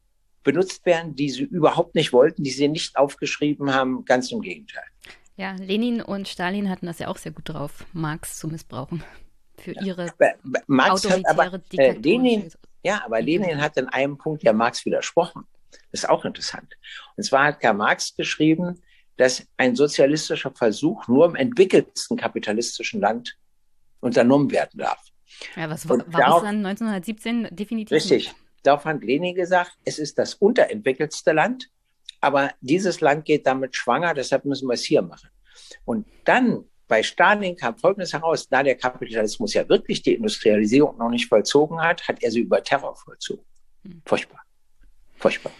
benutzt werden, die sie überhaupt nicht wollten, die sie nicht aufgeschrieben haben. Ganz im Gegenteil. Ja, Lenin und Stalin hatten das ja auch sehr gut drauf, Marx zu missbrauchen für ihre Marx autoritäre hat aber, äh, Lenin, Ja, aber Lenin hat in einem Punkt ja Marx widersprochen. Das ist auch interessant. Und zwar hat Karl Marx geschrieben, dass ein sozialistischer Versuch nur im entwickelsten kapitalistischen Land unternommen werden darf. Ja, was war, war darauf, Russland 1917 definitiv? Richtig. Nicht. Darauf hat Lenin gesagt, es ist das unterentwickelste Land aber dieses Land geht damit schwanger, deshalb müssen wir es hier machen. Und dann bei Stalin kam Folgendes heraus, da der Kapitalismus ja wirklich die Industrialisierung noch nicht vollzogen hat, hat er sie über Terror vollzogen. Hm. Furchtbar. Furchtbar.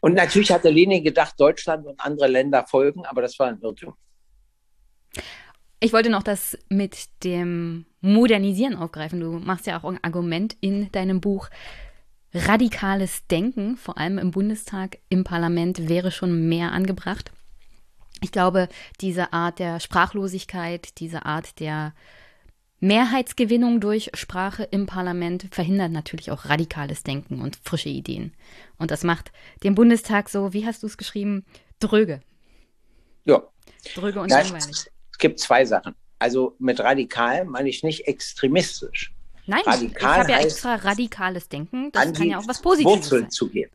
Und natürlich hatte Lenin gedacht, Deutschland und andere Länder folgen, aber das war ein Irrtum. Ich wollte noch das mit dem Modernisieren aufgreifen. Du machst ja auch ein Argument in deinem Buch, radikales Denken, vor allem im Bundestag, im Parlament, wäre schon mehr angebracht. Ich glaube, diese Art der Sprachlosigkeit, diese Art der Mehrheitsgewinnung durch Sprache im Parlament verhindert natürlich auch radikales Denken und frische Ideen. Und das macht den Bundestag so, wie hast du es geschrieben, dröge. Ja. Dröge und langweilig. Es gibt zwei Sachen. Also mit radikal meine ich nicht extremistisch. Nein, Radikal ich habe ja extra radikales Denken. Das kann ja auch was Positives Wurzeln sein. zu gehen.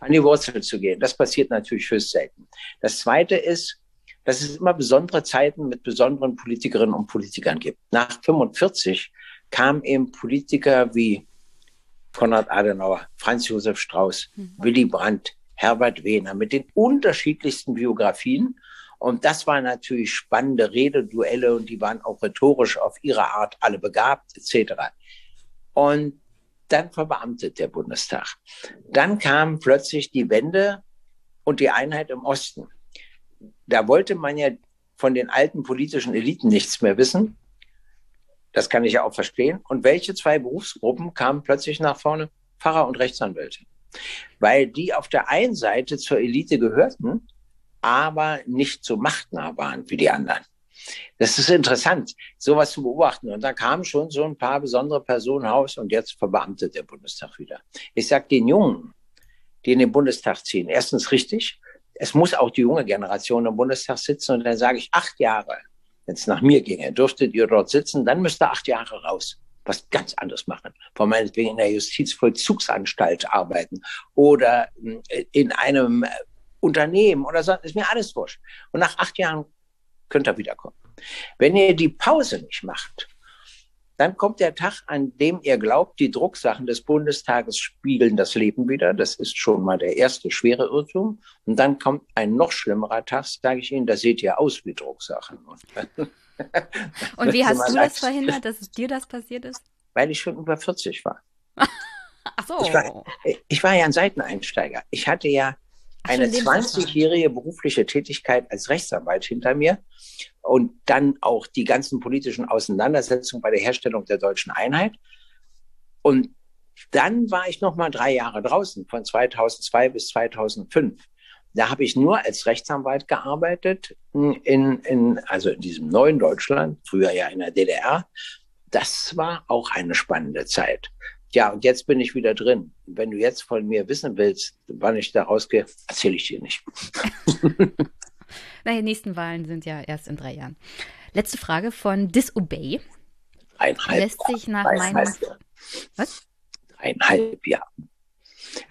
An die Wurzeln zu gehen. Das passiert natürlich höchst selten. Das Zweite ist, dass es immer besondere Zeiten mit besonderen Politikerinnen und Politikern gibt. Nach 45 kamen eben Politiker wie Konrad Adenauer, Franz Josef Strauß, mhm. Willy Brandt, Herbert Wehner mit den unterschiedlichsten Biografien und das waren natürlich spannende Rededuelle und die waren auch rhetorisch auf ihre Art alle begabt etc. Und dann verbeamtet der Bundestag. Dann kam plötzlich die Wende und die Einheit im Osten. Da wollte man ja von den alten politischen Eliten nichts mehr wissen. Das kann ich ja auch verstehen. Und welche zwei Berufsgruppen kamen plötzlich nach vorne? Pfarrer und Rechtsanwälte. Weil die auf der einen Seite zur Elite gehörten, aber nicht so machtnah waren wie die anderen. Das ist interessant, sowas zu beobachten. Und da kamen schon so ein paar besondere Personen raus und jetzt verbeamtet der Bundestag wieder. Ich sage den Jungen, die in den Bundestag ziehen, erstens richtig, es muss auch die junge Generation im Bundestag sitzen und dann sage ich acht Jahre wenn es nach mir ginge, dürftet ihr dort sitzen, dann müsst ihr acht Jahre raus. Was ganz anderes machen. Von meinetwegen in der Justizvollzugsanstalt arbeiten oder äh, in einem äh, Unternehmen oder so, ist mir alles wurscht. Und nach acht Jahren könnt ihr wiederkommen. Wenn ihr die Pause nicht macht, dann kommt der Tag, an dem ihr glaubt, die Drucksachen des Bundestages spiegeln das Leben wieder. Das ist schon mal der erste schwere Irrtum. Und dann kommt ein noch schlimmerer Tag, sage ich Ihnen, da seht ihr aus wie Drucksachen. Und wie hast du das verhindert, dass es dir das passiert ist? Weil ich schon über 40 war. Ach so. Ich war, ich war ja ein Seiteneinsteiger. Ich hatte ja eine 20-jährige berufliche Tätigkeit als Rechtsanwalt hinter mir und dann auch die ganzen politischen Auseinandersetzungen bei der Herstellung der deutschen Einheit. Und dann war ich noch mal drei Jahre draußen, von 2002 bis 2005. Da habe ich nur als Rechtsanwalt gearbeitet, in, in, also in diesem neuen Deutschland, früher ja in der DDR. Das war auch eine spannende Zeit. Ja, und jetzt bin ich wieder drin. Wenn du jetzt von mir wissen willst, wann ich da rausgehe, erzähle ich dir nicht. naja, die nächsten Wahlen sind ja erst in drei Jahren. Letzte Frage von Disobey. Einhalb Lässt sich nach meinem. Was? Eineinhalb Jahre.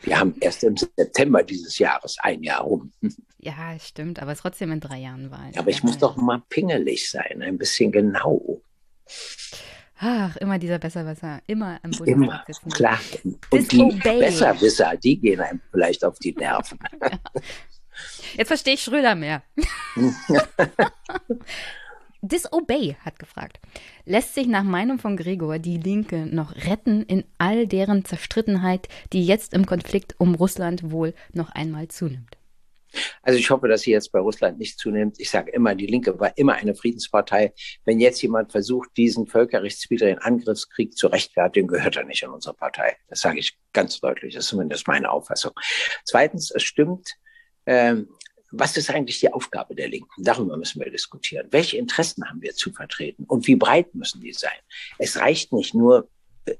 Wir haben erst im September dieses Jahres ein Jahr rum. Ja, stimmt, aber trotzdem in drei Jahren Wahlen. Aber ich muss doch mal pingelig sein, ein bisschen genau. Ach, immer dieser Besserwisser, immer am Bundestag immer, sitzen. Klar. Und die Besserwisser, die gehen einem vielleicht auf die Nerven. Ja. Jetzt verstehe ich Schröder mehr. Disobey hat gefragt, lässt sich nach Meinung von Gregor die Linke noch retten in all deren Zerstrittenheit, die jetzt im Konflikt um Russland wohl noch einmal zunimmt? Also ich hoffe, dass sie jetzt bei Russland nicht zunimmt. Ich sage immer, die Linke war immer eine Friedenspartei. Wenn jetzt jemand versucht, diesen völkerrechtswidrigen Angriffskrieg zu rechtfertigen, gehört er nicht in unsere Partei. Das sage ich ganz deutlich. Das ist zumindest meine Auffassung. Zweitens, es stimmt, ähm, was ist eigentlich die Aufgabe der Linken? Darüber müssen wir diskutieren. Welche Interessen haben wir zu vertreten und wie breit müssen die sein? Es reicht nicht nur,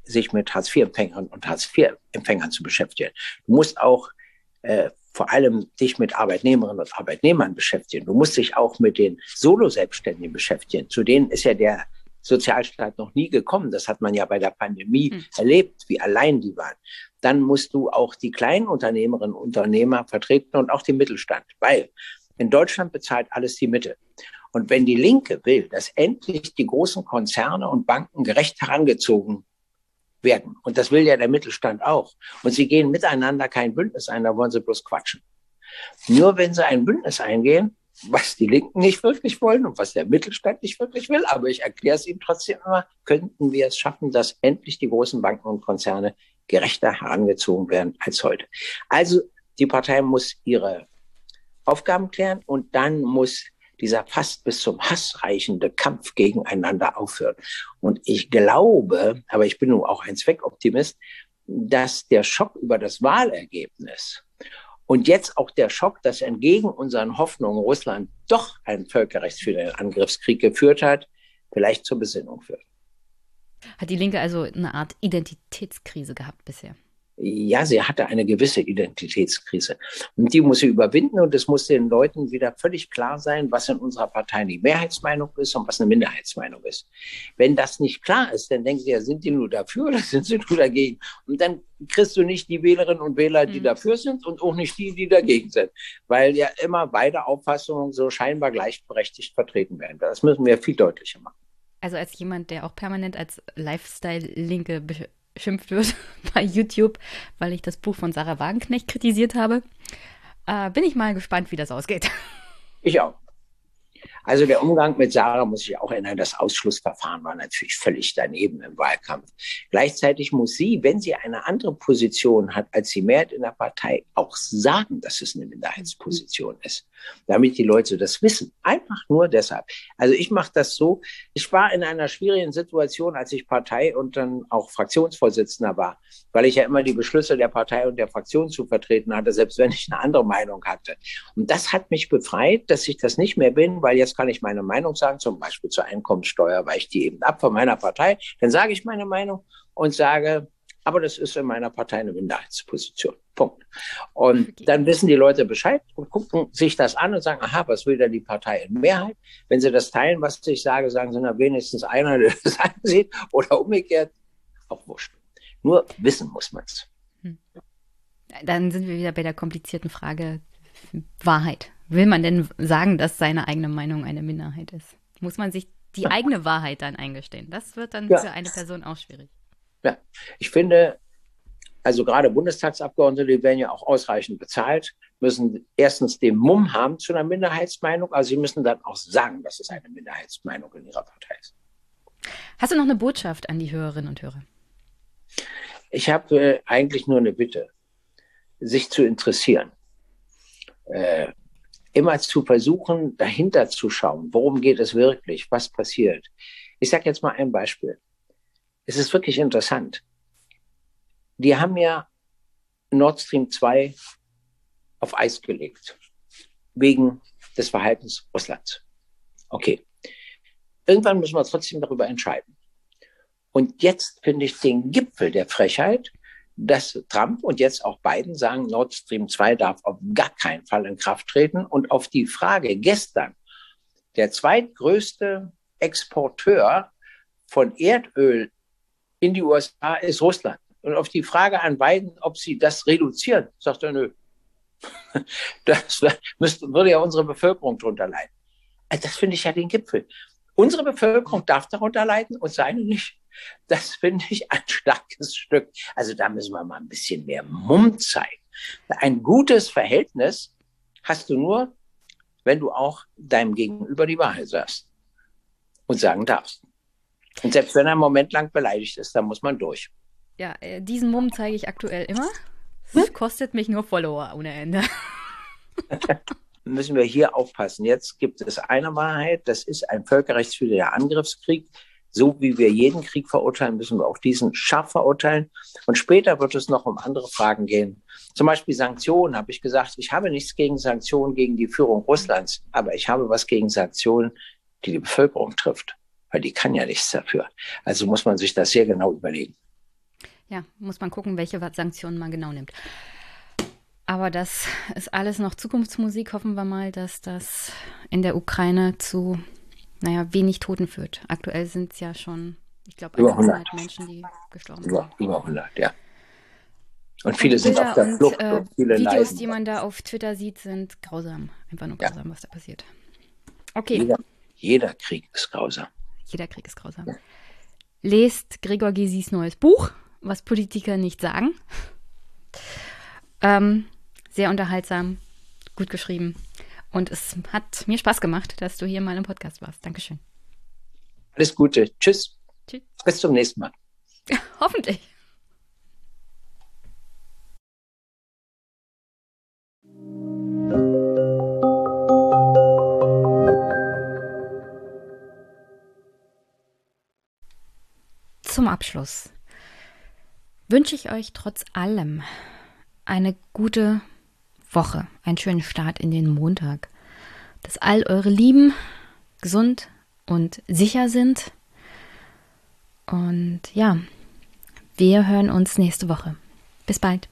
sich mit Hartz-IV-Empfängern und Hartz-IV-Empfängern zu beschäftigen. Du musst auch äh, vor allem dich mit Arbeitnehmerinnen und Arbeitnehmern beschäftigen. Du musst dich auch mit den Solo-Selbstständigen beschäftigen. Zu denen ist ja der Sozialstaat noch nie gekommen. Das hat man ja bei der Pandemie mhm. erlebt, wie allein die waren. Dann musst du auch die kleinen Unternehmerinnen und Unternehmer vertreten und auch den Mittelstand, weil in Deutschland bezahlt alles die Mitte. Und wenn die Linke will, dass endlich die großen Konzerne und Banken gerecht herangezogen werden. Und das will ja der Mittelstand auch. Und sie gehen miteinander kein Bündnis ein, da wollen sie bloß quatschen. Nur wenn sie ein Bündnis eingehen, was die Linken nicht wirklich wollen und was der Mittelstand nicht wirklich will, aber ich erkläre es ihnen trotzdem immer, könnten wir es schaffen, dass endlich die großen Banken und Konzerne gerechter herangezogen werden als heute. Also die Partei muss ihre Aufgaben klären und dann muss dieser fast bis zum Hass reichende Kampf gegeneinander aufhört. Und ich glaube, aber ich bin nun auch ein Zweckoptimist, dass der Schock über das Wahlergebnis und jetzt auch der Schock, dass entgegen unseren Hoffnungen Russland doch einen völkerrechtswidrigen Angriffskrieg geführt hat, vielleicht zur Besinnung führt. Hat die Linke also eine Art Identitätskrise gehabt bisher? Ja, sie hatte eine gewisse Identitätskrise. Und die muss sie überwinden und es muss den Leuten wieder völlig klar sein, was in unserer Partei die Mehrheitsmeinung ist und was eine Minderheitsmeinung ist. Wenn das nicht klar ist, dann denken sie ja, sind die nur dafür oder sind sie nur dagegen? Und dann kriegst du nicht die Wählerinnen und Wähler, die mhm. dafür sind und auch nicht die, die dagegen sind. Weil ja immer beide Auffassungen so scheinbar gleichberechtigt vertreten werden. Das müssen wir viel deutlicher machen. Also als jemand, der auch permanent als Lifestyle-Linke beschimpft wird bei YouTube, weil ich das Buch von Sarah Wagenknecht kritisiert habe. Äh, bin ich mal gespannt, wie das ausgeht. Ich auch. Also der Umgang mit Sarah muss ich auch erinnern. Das Ausschlussverfahren war natürlich völlig daneben im Wahlkampf. Gleichzeitig muss sie, wenn sie eine andere Position hat als die Mehrheit in der Partei, auch sagen, dass es eine Minderheitsposition ist, damit die Leute das wissen. Einfach nur deshalb. Also ich mache das so. Ich war in einer schwierigen Situation, als ich Partei und dann auch Fraktionsvorsitzender war, weil ich ja immer die Beschlüsse der Partei und der Fraktion zu vertreten hatte, selbst wenn ich eine andere Meinung hatte. Und das hat mich befreit, dass ich das nicht mehr bin, weil jetzt kann ich meine Meinung sagen, zum Beispiel zur Einkommenssteuer, weil ich die eben ab von meiner Partei. Dann sage ich meine Meinung und sage, aber das ist in meiner Partei eine Minderheitsposition. Punkt. Und dann wissen die Leute Bescheid und gucken sich das an und sagen, aha, was will denn die Partei in Mehrheit? Wenn sie das teilen, was ich sage, sagen sie, na wenigstens einer, der das ansieht oder umgekehrt, auch wurscht. Nur wissen muss man es. Hm. Dann sind wir wieder bei der komplizierten Frage Wahrheit will man denn sagen, dass seine eigene Meinung eine Minderheit ist? Muss man sich die eigene Wahrheit dann eingestehen? Das wird dann ja. für eine Person auch schwierig. Ja, ich finde, also gerade Bundestagsabgeordnete, die werden ja auch ausreichend bezahlt, müssen erstens den Mumm haben zu einer Minderheitsmeinung, also sie müssen dann auch sagen, dass es eine Minderheitsmeinung in ihrer Partei ist. Hast du noch eine Botschaft an die Hörerinnen und Hörer? Ich habe äh, eigentlich nur eine Bitte, sich zu interessieren. Äh, immer zu versuchen, dahinter zu schauen, worum geht es wirklich, was passiert. Ich sage jetzt mal ein Beispiel. Es ist wirklich interessant. Die haben ja Nord Stream 2 auf Eis gelegt, wegen des Verhaltens Russlands. Okay. Irgendwann müssen wir trotzdem darüber entscheiden. Und jetzt finde ich den Gipfel der Frechheit, dass Trump und jetzt auch Biden sagen, Nord Stream 2 darf auf gar keinen Fall in Kraft treten. Und auf die Frage gestern, der zweitgrößte Exporteur von Erdöl in die USA ist Russland. Und auf die Frage an Biden, ob sie das reduzieren, sagt er, nö. Das müsste, würde ja unsere Bevölkerung drunter leiden. Also das finde ich ja den Gipfel. Unsere Bevölkerung darf darunter leiden und seine nicht. Das finde ich ein starkes Stück. Also da müssen wir mal ein bisschen mehr Mumm zeigen. Ein gutes Verhältnis hast du nur, wenn du auch deinem Gegenüber die Wahrheit sagst und sagen darfst. Und selbst wenn er einen Moment lang beleidigt ist, dann muss man durch. Ja, äh, diesen Mumm zeige ich aktuell immer. Es hm? kostet mich nur Follower ohne Ende. müssen wir hier aufpassen. Jetzt gibt es eine Wahrheit, das ist ein völkerrechtswidriger Angriffskrieg. So wie wir jeden Krieg verurteilen, müssen wir auch diesen scharf verurteilen. Und später wird es noch um andere Fragen gehen. Zum Beispiel Sanktionen habe ich gesagt, ich habe nichts gegen Sanktionen gegen die Führung Russlands, aber ich habe was gegen Sanktionen, die die Bevölkerung trifft, weil die kann ja nichts dafür. Also muss man sich das sehr genau überlegen. Ja, muss man gucken, welche Sanktionen man genau nimmt. Aber das ist alles noch Zukunftsmusik. Hoffen wir mal, dass das in der Ukraine zu naja, wenig Toten führt. Aktuell sind es ja schon, ich glaube, über 100 Menschen, die gestorben über, sind. Über 100, ja. Und viele und sind auf der und, Flucht. Äh, viele Videos, leiden. die man da auf Twitter sieht, sind grausam. Einfach nur grausam, ja. was da passiert. Okay. Jeder, jeder, Krieg ist grausam. Jeder Krieg ist grausam. Ja. Lest Gregor Gysis neues Buch, was Politiker nicht sagen. Ähm, sehr unterhaltsam, gut geschrieben. Und es hat mir Spaß gemacht, dass du hier mal im Podcast warst. Dankeschön. Alles Gute. Tschüss. Tschüss. Bis zum nächsten Mal. Hoffentlich. Zum Abschluss wünsche ich euch trotz allem eine gute Woche, einen schönen Start in den Montag. Dass all eure Lieben gesund und sicher sind. Und ja, wir hören uns nächste Woche. Bis bald.